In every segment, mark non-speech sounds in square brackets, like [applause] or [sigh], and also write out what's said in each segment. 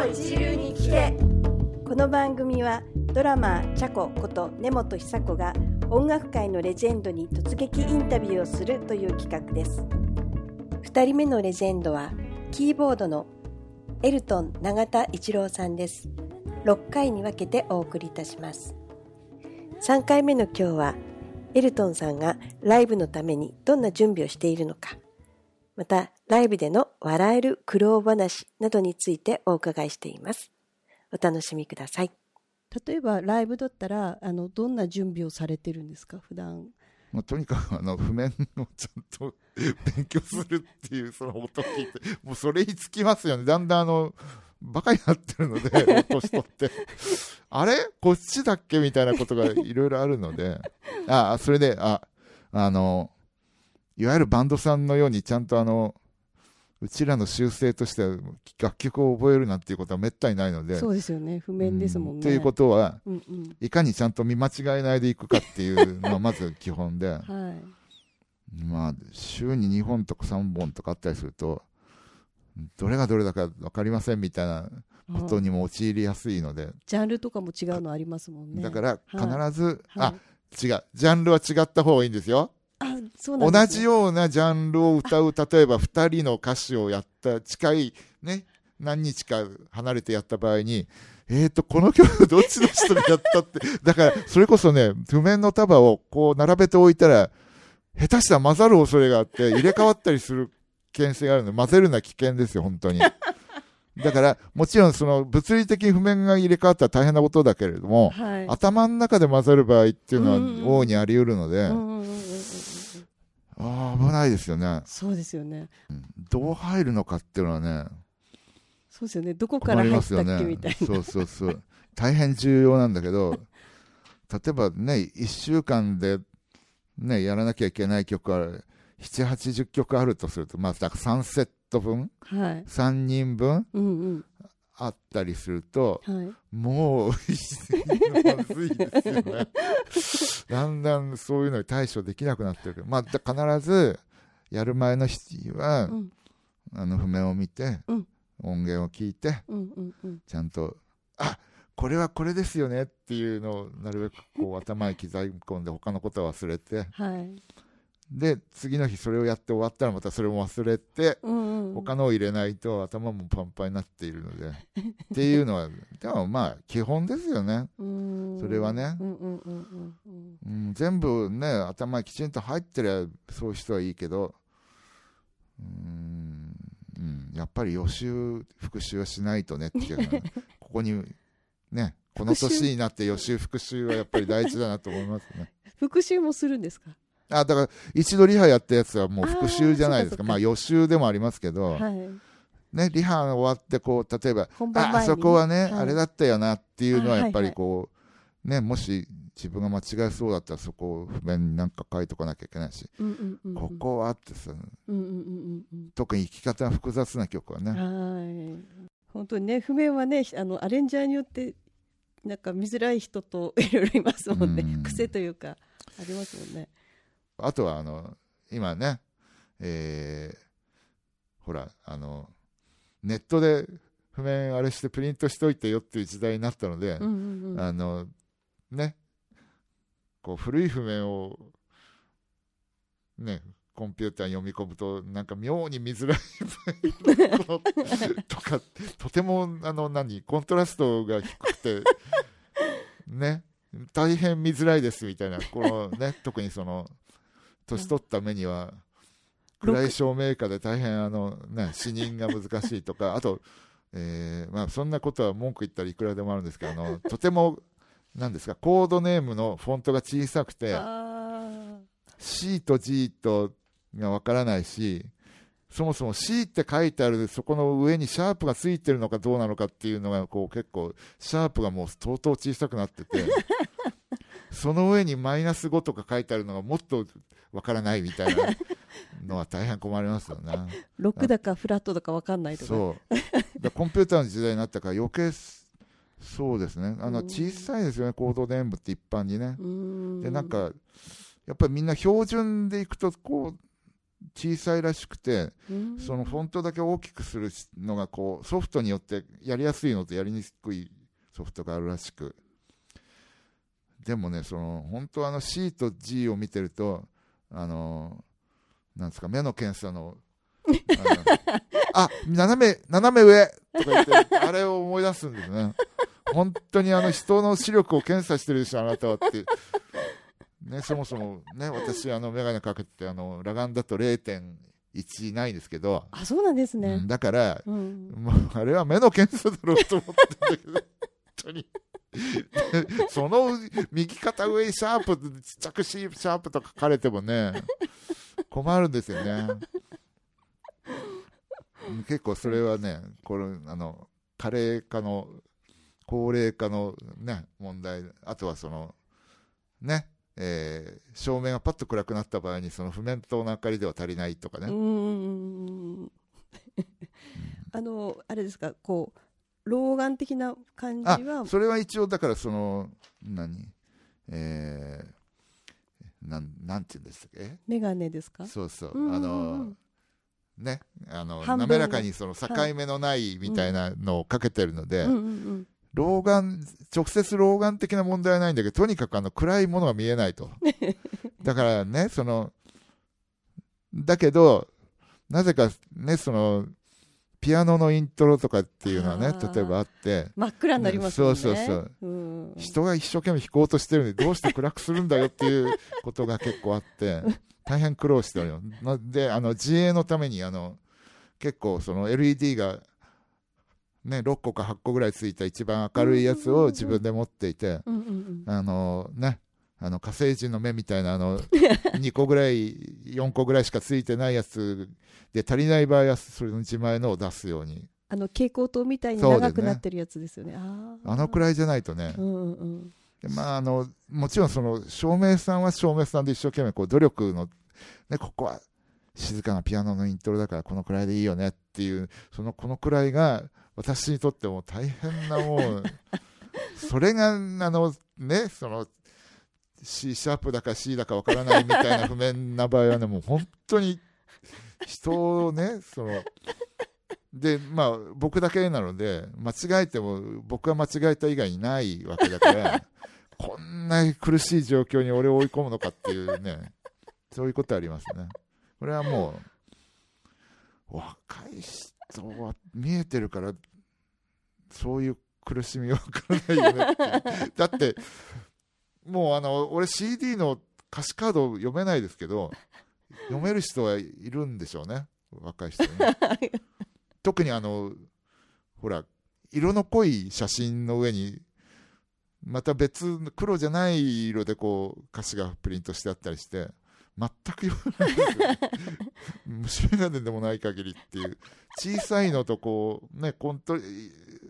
の一流に聞けこの番組はドラマーチャコこと根本久子が音楽界のレジェンドに突撃インタビューをするという企画です。2人目のレジェンドはキーボードのエルトン永田一郎さんです。6回に分けてお送りいたします。3回目の今日はエルトンさんがライブのためにどんな準備をしているのか。またライブでの笑える苦労話などについてお伺いしています。お楽しみください。例えばライブだったらあのどんな準備をされてるんですか？普段。まあ、とにかくあの譜面をちゃんと [laughs] 勉強するっていうその音聞いて。もうそれにつきますよね。だんだんあのバカになってるので [laughs] 年取って。あれ？こっちだっけ？みたいなことがいろいろあるので。あそれでああのいわゆるバンドさんのようにちゃんとあのうちらの習性としては楽曲を覚えるなんていうことはめったにないのでそうですよね。譜面ですもんね。ということは、うんうん。いかにちゃんと見間違えないでいくかっていうのがまず基本で、[laughs] はい。まあ、週に2本とか3本とかあったりすると、どれがどれだか分かりませんみたいなことにも陥りやすいので、ジャンルとかも違うのありますもんね。だから必ず、はい。あ違う、ジャンルは違った方がいいんですよ。同じようなジャンルを歌う、例えば2人の歌手をやった、近い、ね、何日か離れてやった場合に、えーと、この曲どっちの人がやったって、[laughs] だから、それこそね、譜面の束をこう並べておいたら、下手したら混ざる恐れがあって、入れ替わったりする危険性があるので、混ぜるのは危険ですよ、本当に。だから、もちろんその物理的に譜面が入れ替わったら大変なことだけれども、はい。頭の中で混ざる場合っていうのは大いにあり得るので、ああ、危ないですよね。そうですよね。うんどう入るのかっていうのはね、そうですよね。どこから入ったっますよねけみたい。な。そうそうそう。大変重要なんだけど、例えばね、1週間でね、やらなきゃいけない曲は、7、80曲あるとすると、まあ、だから3セット分、はい。3人分？うんうん。あったりすると、はい。もう、まずいですよね。[laughs] だんだんそういうのに対処できなくなってるけど、まあ、だ必ず、やる前の日は、うんあの譜面を見て、うん音源を聞いて、うんうんうん。ちゃんと、あこれはこれですよねっていうのをなるべくこう頭に刻み込んで他のことは忘れてはい。で次の日それをやって終わったらまたそれも忘れてうんうん。他のを入れないと頭もパンパンになっているので [laughs] っていうのはでもまあ基本ですよね、うん。それはね。うんうんうん全部ね頭にきちんと入ってりゃそういう人はいいけどうん、うん、やっぱり予習復習はしないとねっていうのは [laughs] ここにねこの年になって予習復習はやっぱり大事だなと思いますね。復習もするんですか？あだから一度リハやったやつはもう復習じゃないですかあかかまあ予習でもありますけど、はい。ね、リハ終わってこう例えばああそこはね、はいあれだったよなっていうのはあやっぱりこう、ね、もし自分が間違えそうだったらそこを譜面になんか書いとかなきゃいけないし、うんうんうんうん。ここはってさうんうんうんうん特に弾き方が複雑な曲はうん。ね、はい。本当にね、譜面はね、あのアレンジャーによって。なんか見づらい人といろいろいますもんねうん。癖というか。ありますもんね。あとはあの今ね、えーほらあのネットで譜面あれしてプリントしといてよっていう時代になったので、うんうんうん。あのねこう古い譜面をねコンピューターに読み込むとなんか妙に見づらいとか [laughs] とてもあの何コントラストが低くて [laughs] ね大変見づらいですみたいなこのね特にその年取った目には暗い照明下で大変あの、ね、視認が難しいとか [laughs] あと、えーまあ、そんなことは文句言ったらいくらでもあるんですけどあのとてもなんですかコードネームのフォントが小さくてあ C と G とがわからないしそもそも C って書いてあるそこの上にシャープがついてるのかどうなのかっていうのがこう結構シャープがもう相当小さくなってて [laughs] その上にマイナス5とか書いてあるのがもっとわからないみたいなのは大変困りますよね。ーロックだかフラットだかわかんないとか。そうだコンピューターの時代になったから余計そうですねあのうん小さいですよねコードネームって一般にね。でなんかやっぱりみんな標準でいくとこう小さいらしくてうんそのフォントだけ大きくするのがこうソフトによってやりやすいのとやりにくいソフトがあるらしくでもねその本当あの C と G を見てるとあのなんですか目の検査のあ斜め斜め上とか言ってあれを思い出すんですね。本当にあの人の視力を検査してるでしょあなたはってね、そもそもね私あの眼鏡かけてあの裸眼だと0.1ないですけど、あそうなんですね。うん、だからうん。もうあれは目の検査だろうと思ってんだけど本当に。で [laughs] その右肩上にシャープちっちゃくシシャープとか書かれてもね困るんですよね。うん結構それはねこれあの加齢化の高齢化のね問題あとはそのねえー照明がパッと暗くなった場合にその譜面灯の明かりでは足りないとかね、あのあれですかこう老眼的な感じあはそれは一応だからその何？えー、なんなんて言うんですかえ眼鏡ですか？そうそう、あのねあの滑らかにその境目のないみたいなのをかけてるので、老眼直接老眼的な問題はないんだけどとにかくあの暗いものが見えないと。[laughs] だからねそのだけどなぜかねそのピアノのイントロとかっていうのはね例えばあって。真っ暗になりますね。そうそうそう。うん。人が一生懸命弾こうとしてるのにどうして暗くするんだよっていうことが結構あって [laughs] 大変苦労してるよ。なであの自衛のためにあの結構その LED が、ね、6個か8個ぐらいついた一番明るいやつを自分で持っていてあのねあの火星人の目みたいなあの [laughs] 2個ぐらい4個ぐらいしかついてないやつで足りない場合はそれの自前のを出すように。あの蛍光灯みたいに長くなってるやつですよね。あー。あのくらいじゃないとね。うんうんうん。でまあ、あのもちろんその照明さんは照明さんで一生懸命こう努力の、ね、ここは静かなピアノのイントロだからこのくらいでいいよねっていうそのこのくらいが私にとっても大変なもう [laughs] それがあのねその C シャープだか C だかわからないみたいな譜面な場合はねもう本当に人をね [laughs] そのでまあ僕だけなので間違えても僕が間違えた以外にないわけだから [laughs] こんな苦しい状況に俺を追い込むのかっていうねそういうことありますね。これはもう若い人は見えてるからそういう苦しみは分からないよねだってもうあの俺 CD の歌詞カード読めないですけど読める人はいるんでしょうね。若い人ね [laughs] 特にあのほら色の濃い写真の上にまた別黒じゃない色でこう歌詞がプリントしてあったりして全く読めないですよ、ね、[laughs] 虫眼鏡でもない限りっていう。小さいのとこうねコント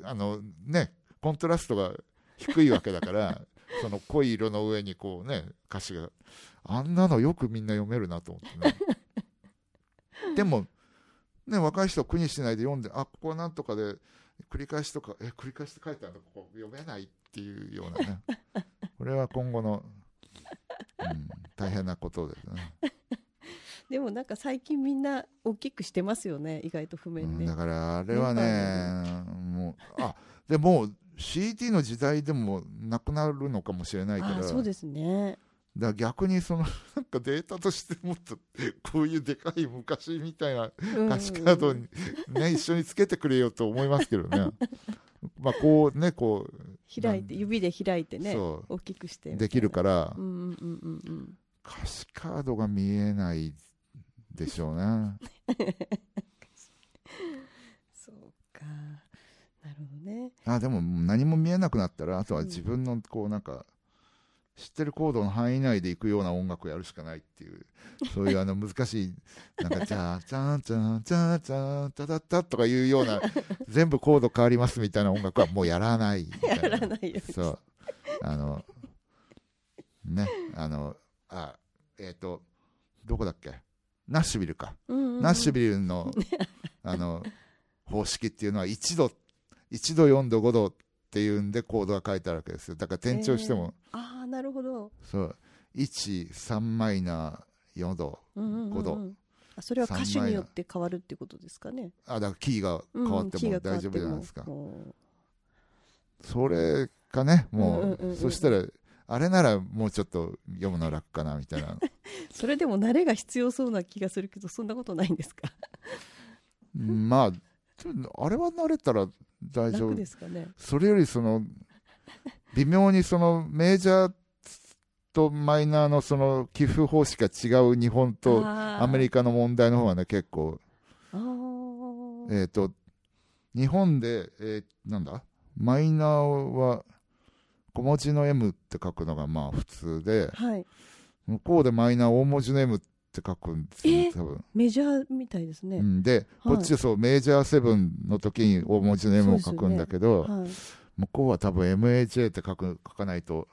あのねコントラストが低いわけだからその濃い色の上にこうね歌詞が。あんなのよくみんな読めるなと思ってね。[laughs] でもね若い人は苦にしないで読んであここはなんとかで繰り返しとかえ繰り返しって書いてあるのここ読めないっていうようなね。これは今後の、うん、大変なことですね、[laughs] でもなんか最近みんな大きくしてますよね意外と譜うん、面ね、だからあれはねもうあでもう CD の時代でもなくなるのかもしれないから。あそうですね。だ逆にその [laughs] なんかデータとしてもっとこういうでかい昔みたいな歌詞カードに、ね、一緒につけてくれよと思いますけどね。[laughs] まあこうねこう開いて指で開いてねそ大きくしてうできるから。歌詞カードが見えないでしょうね [laughs] そうかなるほどねあでも何も見えなくなったらあとは自分のこうなんか知ってるコードの範囲内でいくような音楽をやるしかないっていうそういうあの難しいなんか「[laughs] じゃあじゃんじゃんじゃんじゃんただった」とかいうような全部コード変わりますみたいな音楽はもうやらないみたいなやらないよそうあのねあのあえっ、とどこだっけナッシュビルか、うんうんうんナッシュビルのあの方式っていうのは1度1度4度5度っていうんでコードが書いてあるわけですよ。だから転調しても、ああなるほど。そう。13マイナー4度うんうんうんうん。5度あそれは歌手によって変わるってことですかね。あだからキーが変わっても大丈夫じゃないですか、うんそれかねもう,、うんうんうんうん。そしたらあれならもうちょっと読むの楽かなみたいな。[laughs] それでも慣れが必要そうな気がするけどそんなことないんですか？う [laughs] んまああれは慣れたら大丈夫。楽ですかね。それよりその微妙にそのメジャーとマイナーのその寄付方式が違う日本とアメリカカの問題の方がね結構。えっ、と日本で、えーなんだ？マイナーは小文字の M って書くのがまあ普通ではい。向こうでマイナー大文字の M って書くんですよ、えね、多分。メジャーみたいですね、うん、で、はい。こっちそうメジャーセブンの時に大文字の M を書くんだけど、はい、向こうは多分 MAJ って書く書かないと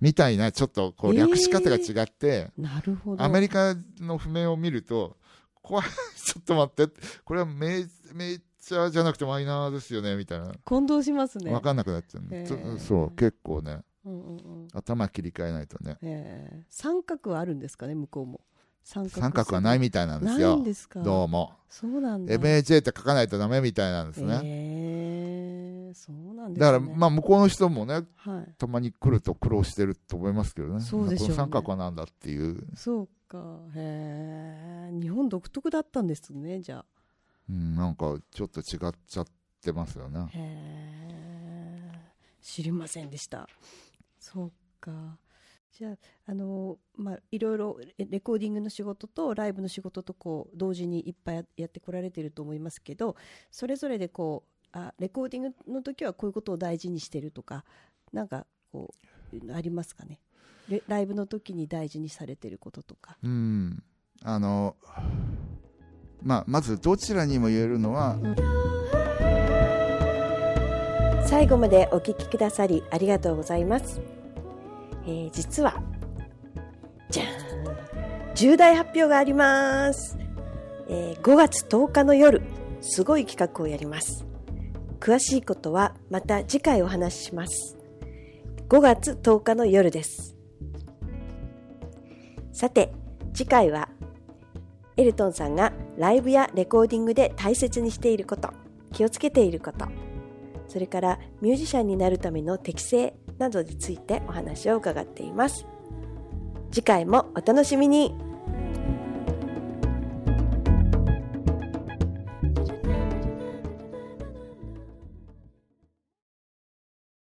みたいなちょっとこうえー。略し方が違って、なるほど。アメリカの譜面を見ると怖い [laughs] ちょっと待ってこれはメメジャーじゃなくてマイナーですよねみたいな。混同しますね。分かんなくなっちゃう、へー。そう結構ね。うんうんうん。頭切り替えないとね。えー。三角はあるんですかね向こうも三角三角はないみたいなんですよ。すか？どうも。そうなんだ。MAJ って書かないとダメみたいなんですね、えー、そうなんですね。だからまあ向こうの人もねはい。たまに来ると苦労してると思いますけどね。そうでしょうね。三角はなんだっていう。そうか。へえ日本独特だったんですねじゃあ。うん、なんかちょっと違っちゃってますよね。へえ知りませんでした。そうかじゃああのまあいろいろレレコーディングの仕事とライブの仕事とこう同時にいっぱいややってこられてると思いますけどそれぞれでこうあレコーディングの時はこういうことを大事にしてるとかなんかこうありますかね？レライブの時に大事にされてることとか。うん、あの、まあ、まずどちらにも言えるのは、最後までお聞きくださりありがとうございます、えー実はじゃーん。重大発表があります、えー5月10日の夜すごい企画をやります。詳しいことはまた次回お話しします。5月10日の夜です。さて次回はエルトンさんがライブやレコーディングで大切にしていること気をつけていることそれからミュージシャンになるための適性などについてお話を伺っています。次回もお楽しみに